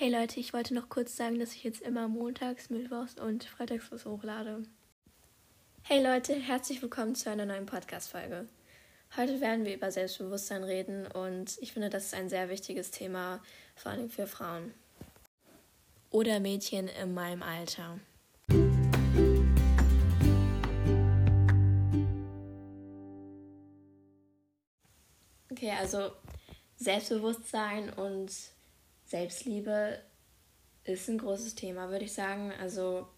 Hey Leute, ich wollte noch kurz sagen, dass ich jetzt immer montags, mittwochs und freitags was hochlade. Hey Leute, herzlich willkommen zu einer neuen Podcast-Folge. Heute werden wir über Selbstbewusstsein reden und ich finde, das ist ein sehr wichtiges Thema, vor allem für Frauen. Oder Mädchen in meinem Alter. Okay, also Selbstbewusstsein und Selbstliebe ist ein großes Thema, würde ich sagen. Also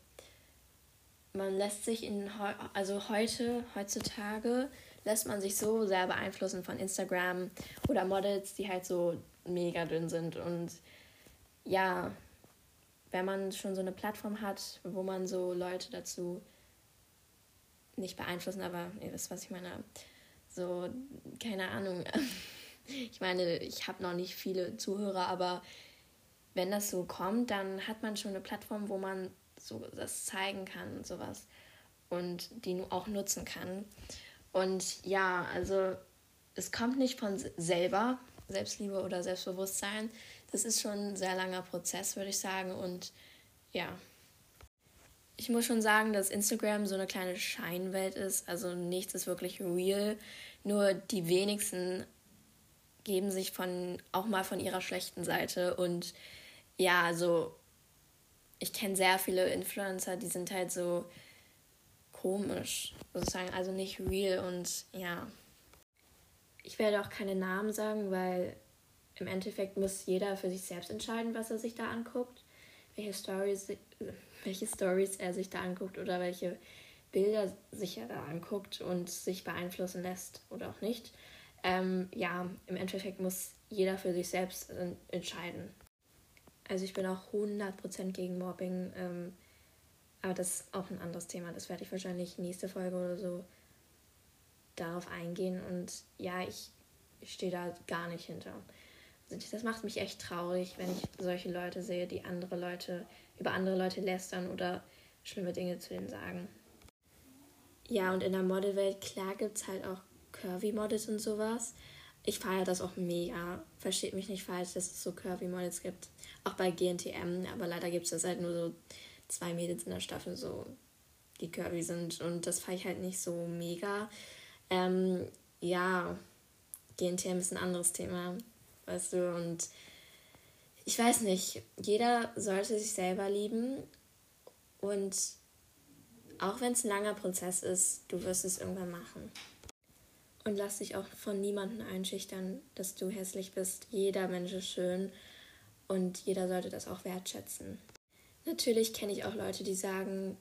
man lässt sich in also heute heutzutage lässt man sich so sehr beeinflussen von Instagram oder Models, die halt so mega dünn sind und ja, wenn man schon so eine Plattform hat, wo man so Leute dazu nicht beeinflussen, aber ihr wisst, was ich meine. So, keine Ahnung. Ich meine, ich habe noch nicht viele Zuhörer, aber wenn das so kommt, dann hat man schon eine Plattform, wo man so das zeigen kann und sowas und die auch nutzen kann. Und ja, also es kommt nicht von selber, Selbstliebe oder Selbstbewusstsein. Das ist schon ein sehr langer Prozess, würde ich sagen. Und ja, ich muss schon sagen, dass Instagram so eine kleine Scheinwelt ist. Also nichts ist wirklich real. Nur die wenigsten geben sich von auch mal von ihrer schlechten Seite und ja, also ich kenne sehr viele Influencer, die sind halt so komisch, sozusagen, also nicht real und ja. Ich werde auch keine Namen sagen, weil im Endeffekt muss jeder für sich selbst entscheiden, was er sich da anguckt, welche Stories, welche Stories er sich da anguckt oder welche Bilder sich er da anguckt und sich beeinflussen lässt oder auch nicht ähm, ja, im Endeffekt muss jeder für sich selbst äh, entscheiden. Also ich bin auch 100% gegen Mobbing, ähm, aber das ist auch ein anderes Thema. Das werde ich wahrscheinlich nächste Folge oder so darauf eingehen. Und ja, ich, stehe da gar nicht hinter. Also das macht mich echt traurig, wenn ich solche Leute sehe, die andere Leute über andere Leute lästern oder schlimme Dinge zu denen sagen. Ja, und in der Modelwelt, klar gibt es halt auch Curvy-Models und sowas. Ich feiere das auch mega. Versteht mich nicht falsch, dass es so Curvy-Models gibt. Auch bei GNTM, aber leider gibt es das halt nur so zwei Mädels in der Staffel, so die curvy sind. Und das feiere ich halt nicht so mega. Ähm, ja, GNTM ist ein anderes Thema, weißt du, und ich weiß nicht, jeder sollte sich selber lieben und auch wenn es ein langer Prozess ist, du wirst es irgendwann machen. Und lass dich auch von niemandem einschüchtern, dass du hässlich bist. Jeder Mensch ist schön und jeder sollte das auch wertschätzen. Natürlich kenne ich auch Leute, die sagen,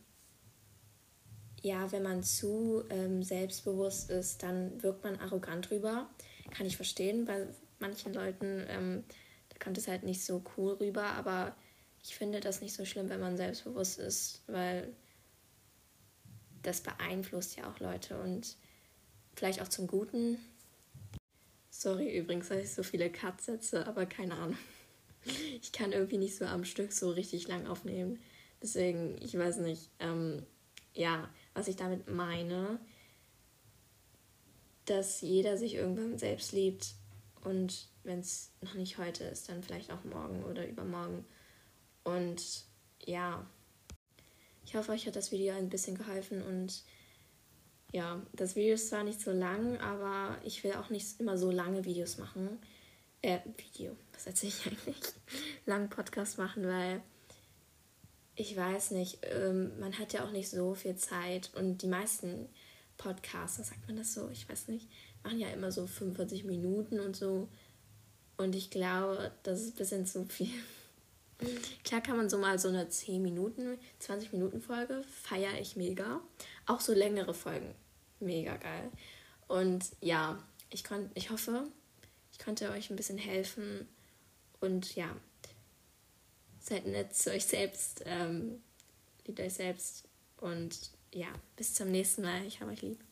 ja, wenn man zu ähm, selbstbewusst ist, dann wirkt man arrogant rüber. Kann ich verstehen, bei manchen Leuten, ähm, da kommt es halt nicht so cool rüber, aber ich finde das nicht so schlimm, wenn man selbstbewusst ist, weil das beeinflusst ja auch Leute und Vielleicht auch zum Guten. Sorry übrigens, dass ich so viele Cuts setze, aber keine Ahnung. Ich kann irgendwie nicht so am Stück so richtig lang aufnehmen. Deswegen, ich weiß nicht. Ähm, ja, was ich damit meine, dass jeder sich irgendwann selbst liebt und wenn es noch nicht heute ist, dann vielleicht auch morgen oder übermorgen. Und ja, ich hoffe, euch hat das Video ein bisschen geholfen und ja, das Video ist zwar nicht so lang, aber ich will auch nicht immer so lange Videos machen. Äh, Video, was erzähle ich eigentlich? Langen Podcast machen, weil ich weiß nicht, ähm, man hat ja auch nicht so viel Zeit und die meisten Podcaster, sagt man das so, ich weiß nicht, machen ja immer so 45 Minuten und so. Und ich glaube, das ist ein bisschen zu viel. Klar kann man so mal so eine 10 Minuten, 20 Minuten Folge, feiere ich mega. Auch so längere Folgen, mega geil. Und ja, ich, kon ich hoffe, ich konnte euch ein bisschen helfen. Und ja, seid nett zu euch selbst, ähm, liebt euch selbst. Und ja, bis zum nächsten Mal. Ich habe euch lieb.